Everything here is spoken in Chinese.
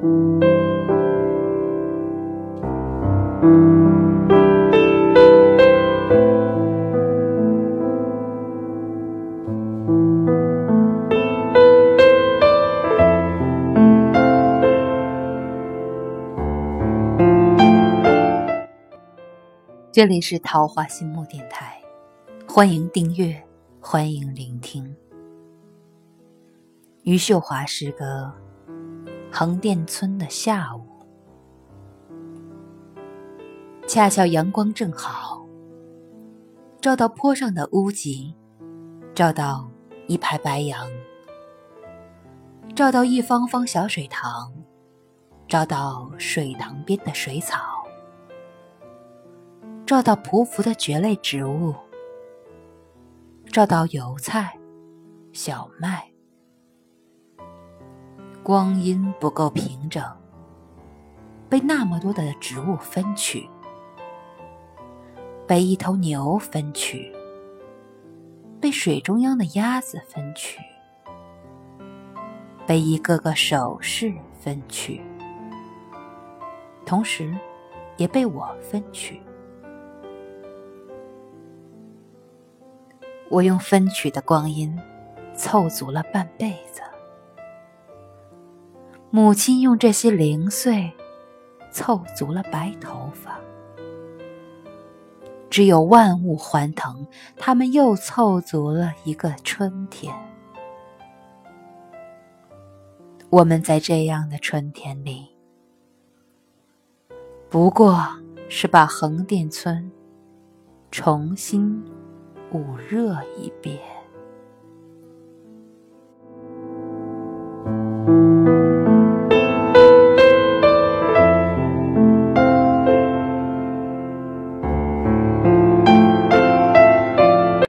这里是桃花心木电台，欢迎订阅，欢迎聆听。余秀华诗歌《横店村的下午》，恰巧阳光正好，照到坡上的屋脊，照到一排白杨，照到一方方小水塘，照到水塘边的水草。照到匍匐的蕨类植物，照到油菜、小麦，光阴不够平整，被那么多的植物分取，被一头牛分取，被水中央的鸭子分取，被一个个手势分取，同时也被我分取。我用分取的光阴凑足了半辈子，母亲用这些零碎凑足了白头发。只有万物欢腾，他们又凑足了一个春天。我们在这样的春天里，不过是把横店村重新。捂热一遍。